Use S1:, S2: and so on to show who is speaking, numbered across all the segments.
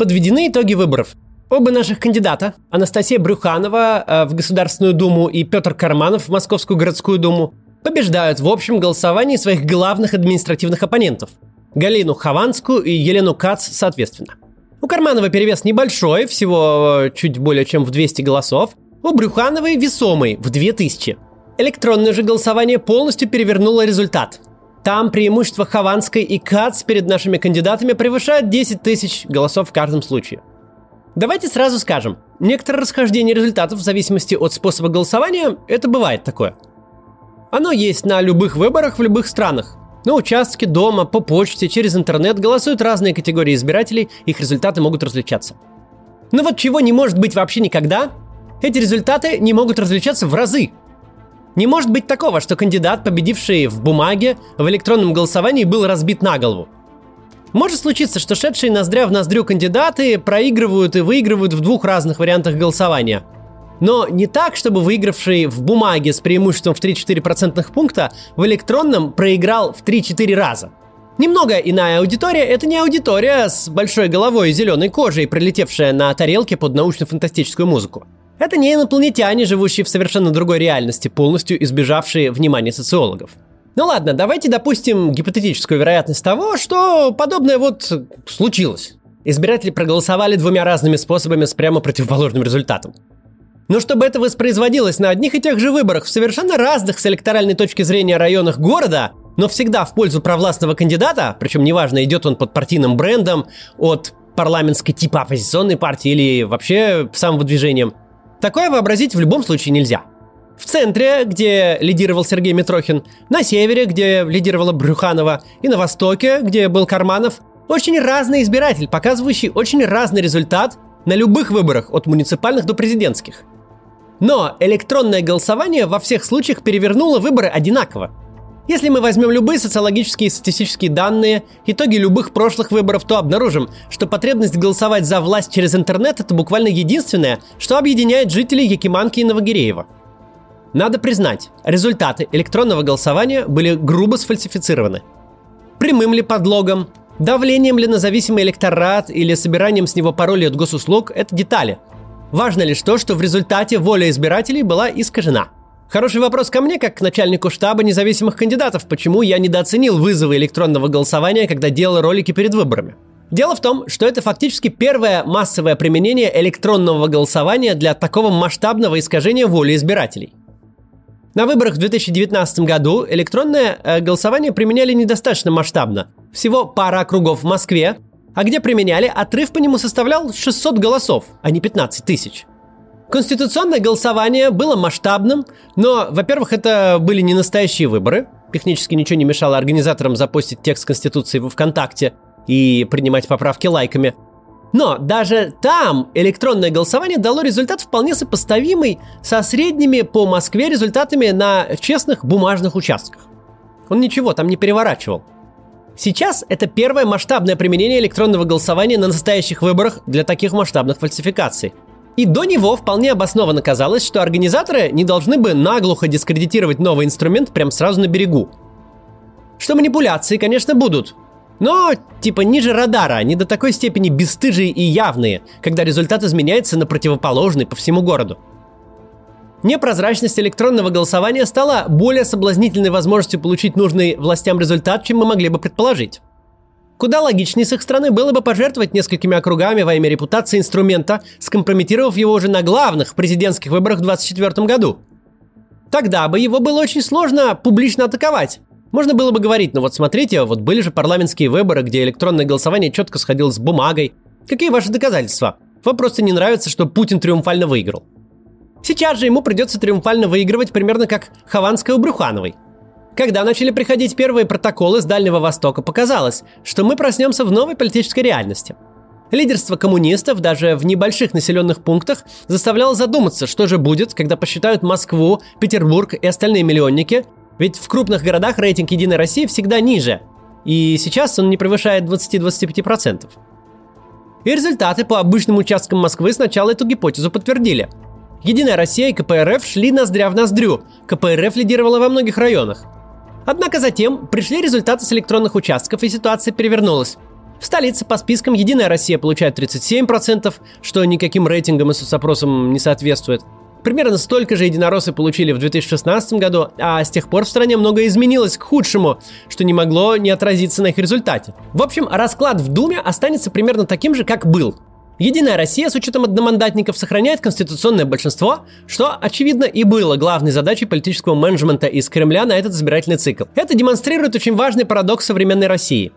S1: Подведены итоги выборов. Оба наших кандидата, Анастасия Брюханова э, в Государственную Думу и Петр Карманов в Московскую городскую думу, побеждают в общем голосовании своих главных административных оппонентов – Галину Хованскую и Елену Кац соответственно. У Карманова перевес небольшой, всего э, чуть более чем в 200 голосов, у Брюхановой весомый в 2000. Электронное же голосование полностью перевернуло результат. Там преимущество Хованской и Кац перед нашими кандидатами превышает 10 тысяч голосов в каждом случае. Давайте сразу скажем, некоторое расхождение результатов в зависимости от способа голосования – это бывает такое. Оно есть на любых выборах в любых странах. На участке, дома, по почте, через интернет голосуют разные категории избирателей, их результаты могут различаться. Но вот чего не может быть вообще никогда, эти результаты не могут различаться в разы. Не может быть такого, что кандидат, победивший в бумаге, в электронном голосовании, был разбит на голову. Может случиться, что шедшие ноздря в ноздрю кандидаты проигрывают и выигрывают в двух разных вариантах голосования. Но не так, чтобы выигравший в бумаге с преимуществом в 3-4 процентных пункта в электронном проиграл в 3-4 раза. Немного иная аудитория – это не аудитория с большой головой и зеленой кожей, пролетевшая на тарелке под научно-фантастическую музыку. Это не инопланетяне, живущие в совершенно другой реальности, полностью избежавшие внимания социологов. Ну ладно, давайте допустим гипотетическую вероятность того, что подобное вот случилось. Избиратели проголосовали двумя разными способами с прямо противоположным результатом. Но чтобы это воспроизводилось на одних и тех же выборах в совершенно разных с электоральной точки зрения районах города, но всегда в пользу провластного кандидата, причем неважно, идет он под партийным брендом, от парламентской типа оппозиционной партии или вообще самым движением, Такое вообразить в любом случае нельзя. В центре, где лидировал Сергей Митрохин, на севере, где лидировала Брюханова, и на востоке, где был Карманов, очень разный избиратель, показывающий очень разный результат на любых выборах, от муниципальных до президентских. Но электронное голосование во всех случаях перевернуло выборы одинаково. Если мы возьмем любые социологические и статистические данные, итоги любых прошлых выборов, то обнаружим, что потребность голосовать за власть через интернет – это буквально единственное, что объединяет жителей Якиманки и Новогиреева. Надо признать, результаты электронного голосования были грубо сфальсифицированы. Прямым ли подлогом, давлением ли на зависимый электорат или собиранием с него паролей от госуслуг – это детали. Важно лишь то, что в результате воля избирателей была искажена – Хороший вопрос ко мне, как к начальнику штаба независимых кандидатов, почему я недооценил вызовы электронного голосования, когда делал ролики перед выборами. Дело в том, что это фактически первое массовое применение электронного голосования для такого масштабного искажения воли избирателей. На выборах в 2019 году электронное э, голосование применяли недостаточно масштабно. Всего пара округов в Москве, а где применяли, отрыв по нему составлял 600 голосов, а не 15 тысяч. Конституционное голосование было масштабным, но, во-первых, это были не настоящие выборы. Технически ничего не мешало организаторам запустить текст Конституции в ВКонтакте и принимать поправки лайками. Но даже там электронное голосование дало результат вполне сопоставимый со средними по Москве результатами на честных бумажных участках. Он ничего там не переворачивал. Сейчас это первое масштабное применение электронного голосования на настоящих выборах для таких масштабных фальсификаций – и до него вполне обоснованно казалось, что организаторы не должны бы наглухо дискредитировать новый инструмент прямо сразу на берегу. Что манипуляции, конечно, будут, но типа ниже радара, не до такой степени бесстыжие и явные, когда результат изменяется на противоположный по всему городу. Непрозрачность электронного голосования стала более соблазнительной возможностью получить нужный властям результат, чем мы могли бы предположить. Куда логичнее с их стороны было бы пожертвовать несколькими округами во имя репутации инструмента, скомпрометировав его уже на главных президентских выборах в 2024 году. Тогда бы его было очень сложно публично атаковать. Можно было бы говорить, ну вот смотрите, вот были же парламентские выборы, где электронное голосование четко сходило с бумагой. Какие ваши доказательства? Вам просто не нравится, что Путин триумфально выиграл. Сейчас же ему придется триумфально выигрывать примерно как Хованская у Брюхановой – когда начали приходить первые протоколы с Дальнего Востока, показалось, что мы проснемся в новой политической реальности. Лидерство коммунистов даже в небольших населенных пунктах заставляло задуматься, что же будет, когда посчитают Москву, Петербург и остальные миллионники, ведь в крупных городах рейтинг Единой России всегда ниже, и сейчас он не превышает 20-25%. И результаты по обычным участкам Москвы сначала эту гипотезу подтвердили. Единая Россия и КПРФ шли ноздря в ноздрю, КПРФ лидировала во многих районах – Однако затем пришли результаты с электронных участков, и ситуация перевернулась. В столице по спискам «Единая Россия» получает 37%, что никаким рейтингам и соцопросам не соответствует. Примерно столько же единороссы получили в 2016 году, а с тех пор в стране многое изменилось к худшему, что не могло не отразиться на их результате. В общем, расклад в Думе останется примерно таким же, как был. Единая Россия с учетом одномандатников сохраняет конституционное большинство, что, очевидно, и было главной задачей политического менеджмента из Кремля на этот избирательный цикл. Это демонстрирует очень важный парадокс современной России.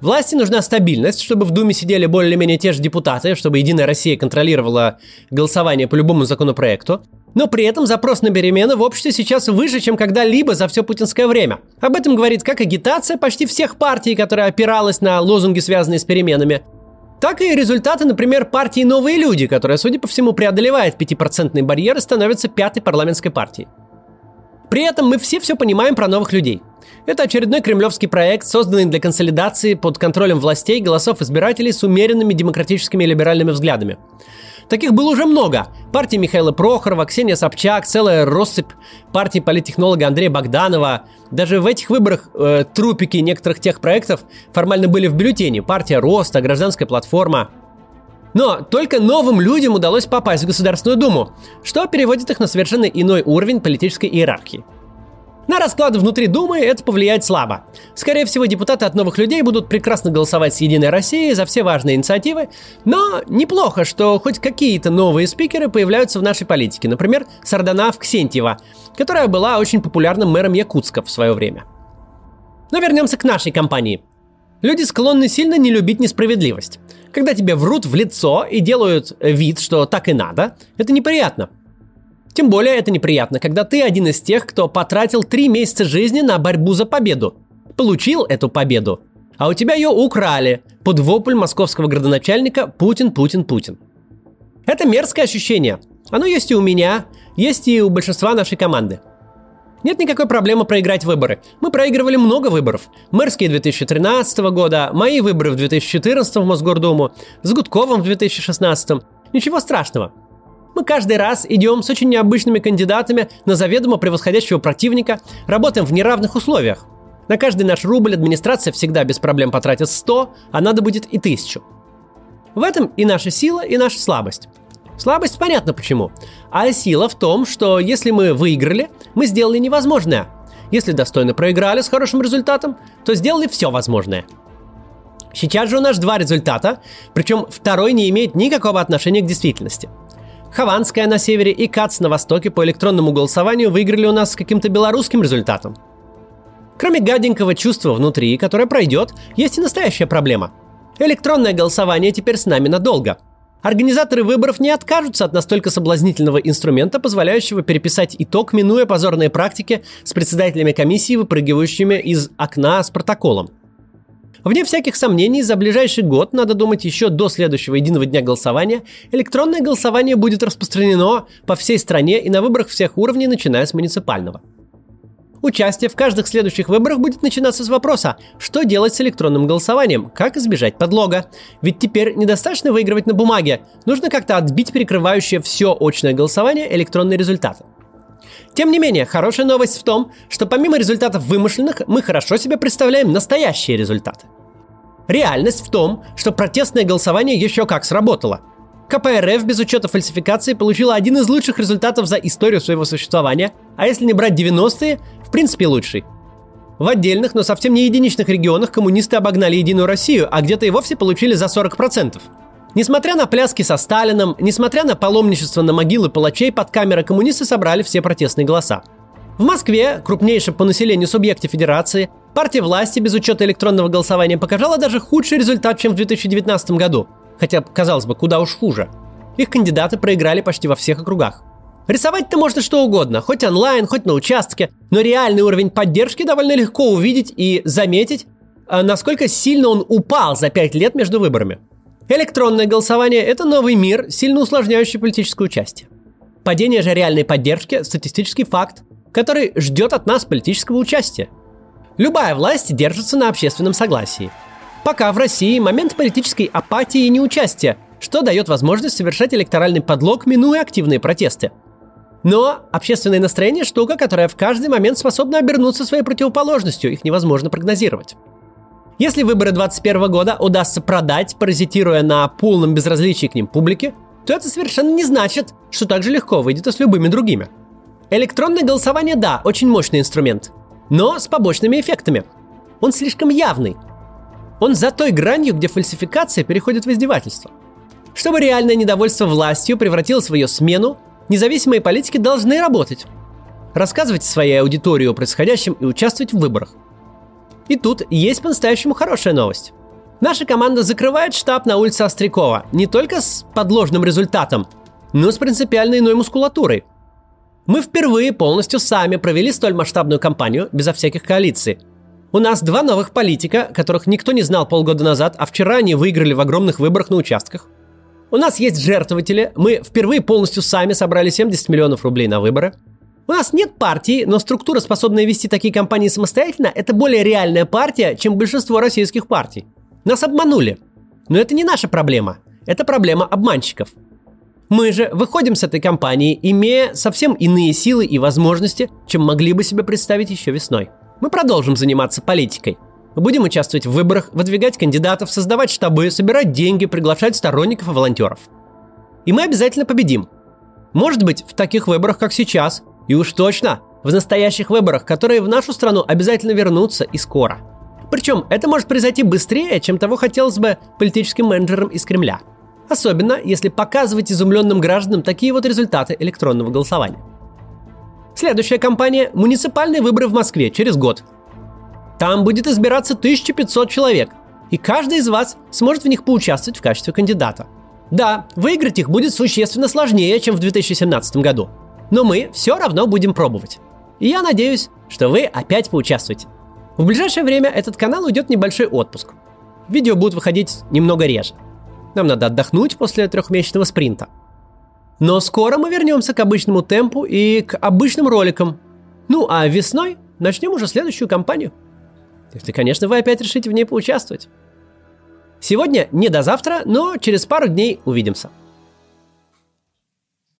S1: Власти нужна стабильность, чтобы в Думе сидели более-менее те же депутаты, чтобы Единая Россия контролировала голосование по любому законопроекту. Но при этом запрос на перемены в обществе сейчас выше, чем когда-либо за все путинское время. Об этом говорит как агитация почти всех партий, которая опиралась на лозунги, связанные с переменами, так и результаты, например, партии «Новые люди», которая, судя по всему, преодолевает 5% барьер и становится пятой парламентской партией. При этом мы все все понимаем про новых людей. Это очередной кремлевский проект, созданный для консолидации под контролем властей голосов избирателей с умеренными демократическими и либеральными взглядами. Таких было уже много. Партии Михаила Прохорова, Ксения Собчак, целая россыпь партии политтехнолога Андрея Богданова. Даже в этих выборах э, трупики некоторых тех проектов формально были в бюллетене. Партия Роста, Гражданская платформа. Но только новым людям удалось попасть в Государственную Думу, что переводит их на совершенно иной уровень политической иерархии. На расклады внутри Думы это повлияет слабо. Скорее всего, депутаты от новых людей будут прекрасно голосовать с Единой Россией за все важные инициативы, но неплохо, что хоть какие-то новые спикеры появляются в нашей политике. Например, Сарданав Ксентьева, которая была очень популярным мэром Якутска в свое время. Но вернемся к нашей компании. Люди склонны сильно не любить несправедливость. Когда тебе врут в лицо и делают вид, что так и надо, это неприятно – тем более это неприятно, когда ты один из тех, кто потратил три месяца жизни на борьбу за победу. Получил эту победу, а у тебя ее украли под вопль московского градоначальника «Путин, Путин, Путин». Это мерзкое ощущение. Оно есть и у меня, есть и у большинства нашей команды. Нет никакой проблемы проиграть выборы. Мы проигрывали много выборов. Мэрские 2013 года, мои выборы в 2014 в Мосгордуму, с Гудковым в 2016. Ничего страшного. Мы каждый раз идем с очень необычными кандидатами на заведомо превосходящего противника, работаем в неравных условиях. На каждый наш рубль администрация всегда без проблем потратит 100, а надо будет и 1000. В этом и наша сила, и наша слабость. Слабость понятно почему. А сила в том, что если мы выиграли, мы сделали невозможное. Если достойно проиграли с хорошим результатом, то сделали все возможное. Сейчас же у нас два результата, причем второй не имеет никакого отношения к действительности – Хованская на севере и КАЦ на востоке по электронному голосованию выиграли у нас с каким-то белорусским результатом. Кроме гаденького чувства внутри, которое пройдет, есть и настоящая проблема. Электронное голосование теперь с нами надолго. Организаторы выборов не откажутся от настолько соблазнительного инструмента, позволяющего переписать итог, минуя позорные практики с председателями комиссии, выпрыгивающими из окна с протоколом – Вне всяких сомнений, за ближайший год, надо думать еще до следующего единого дня голосования, электронное голосование будет распространено по всей стране и на выборах всех уровней, начиная с муниципального. Участие в каждых следующих выборах будет начинаться с вопроса, что делать с электронным голосованием, как избежать подлога. Ведь теперь недостаточно выигрывать на бумаге, нужно как-то отбить перекрывающее все очное голосование электронные результаты. Тем не менее, хорошая новость в том, что помимо результатов вымышленных, мы хорошо себе представляем настоящие результаты. Реальность в том, что протестное голосование еще как сработало. КПРФ без учета фальсификации получила один из лучших результатов за историю своего существования, а если не брать 90-е, в принципе лучший. В отдельных, но совсем не единичных регионах коммунисты обогнали Единую Россию, а где-то и вовсе получили за 40%. Несмотря на пляски со Сталином, несмотря на паломничество на могилы палачей, под камерой коммунисты собрали все протестные голоса. В Москве, крупнейшем по населению субъекте федерации, партия власти без учета электронного голосования показала даже худший результат, чем в 2019 году. Хотя, казалось бы, куда уж хуже. Их кандидаты проиграли почти во всех округах. Рисовать-то можно что угодно, хоть онлайн, хоть на участке, но реальный уровень поддержки довольно легко увидеть и заметить, а насколько сильно он упал за пять лет между выборами. Электронное голосование – это новый мир, сильно усложняющий политическое участие. Падение же реальной поддержки – статистический факт, который ждет от нас политического участия. Любая власть держится на общественном согласии. Пока в России момент политической апатии и неучастия, что дает возможность совершать электоральный подлог, минуя активные протесты. Но общественное настроение – штука, которая в каждый момент способна обернуться своей противоположностью, их невозможно прогнозировать. Если выборы 2021 года удастся продать, паразитируя на полном безразличии к ним публике, то это совершенно не значит, что так же легко выйдет и с любыми другими. Электронное голосование, да, очень мощный инструмент, но с побочными эффектами. Он слишком явный. Он за той гранью, где фальсификация переходит в издевательство. Чтобы реальное недовольство властью превратилось в ее смену, независимые политики должны работать. Рассказывать своей аудитории о происходящем и участвовать в выборах – и тут есть по-настоящему хорошая новость. Наша команда закрывает штаб на улице Острякова не только с подложным результатом, но с принципиально иной мускулатурой. Мы впервые полностью сами провели столь масштабную кампанию безо всяких коалиций. У нас два новых политика, которых никто не знал полгода назад, а вчера они выиграли в огромных выборах на участках. У нас есть жертвователи, мы впервые полностью сами собрали 70 миллионов рублей на выборы – у нас нет партии, но структура, способная вести такие компании самостоятельно, это более реальная партия, чем большинство российских партий. Нас обманули. Но это не наша проблема. Это проблема обманщиков. Мы же выходим с этой компании, имея совсем иные силы и возможности, чем могли бы себе представить еще весной. Мы продолжим заниматься политикой. Будем участвовать в выборах, выдвигать кандидатов, создавать штабы, собирать деньги, приглашать сторонников и волонтеров. И мы обязательно победим. Может быть, в таких выборах, как сейчас, и уж точно в настоящих выборах, которые в нашу страну обязательно вернутся и скоро. Причем это может произойти быстрее, чем того хотелось бы политическим менеджерам из Кремля. Особенно, если показывать изумленным гражданам такие вот результаты электронного голосования. Следующая кампания – муниципальные выборы в Москве через год. Там будет избираться 1500 человек, и каждый из вас сможет в них поучаствовать в качестве кандидата. Да, выиграть их будет существенно сложнее, чем в 2017 году – но мы все равно будем пробовать. И я надеюсь, что вы опять поучаствуете. В ближайшее время этот канал уйдет небольшой отпуск. Видео будут выходить немного реже. Нам надо отдохнуть после трехмесячного спринта. Но скоро мы вернемся к обычному темпу и к обычным роликам. Ну а весной начнем уже следующую кампанию. Если, конечно, вы опять решите в ней поучаствовать. Сегодня не до завтра, но через пару дней увидимся.